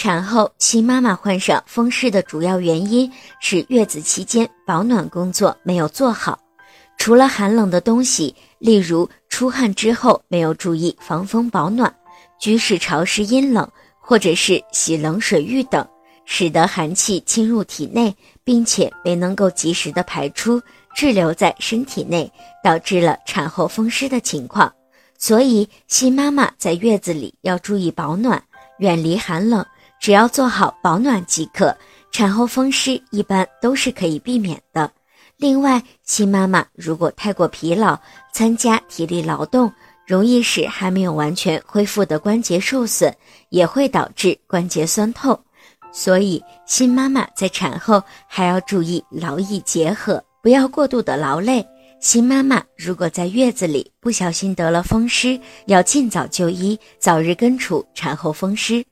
产后新妈妈患上风湿的主要原因是月子期间保暖工作没有做好，除了寒冷的东西，例如出汗之后没有注意防风保暖，居室潮湿阴冷，或者是洗冷水浴等，使得寒气侵入体内，并且没能够及时的排出，滞留在身体内，导致了产后风湿的情况。所以新妈妈在月子里要注意保暖，远离寒冷。只要做好保暖即可，产后风湿一般都是可以避免的。另外，新妈妈如果太过疲劳，参加体力劳动，容易使还没有完全恢复的关节受损，也会导致关节酸痛。所以，新妈妈在产后还要注意劳逸结合，不要过度的劳累。新妈妈如果在月子里不小心得了风湿，要尽早就医，早日根除产后风湿。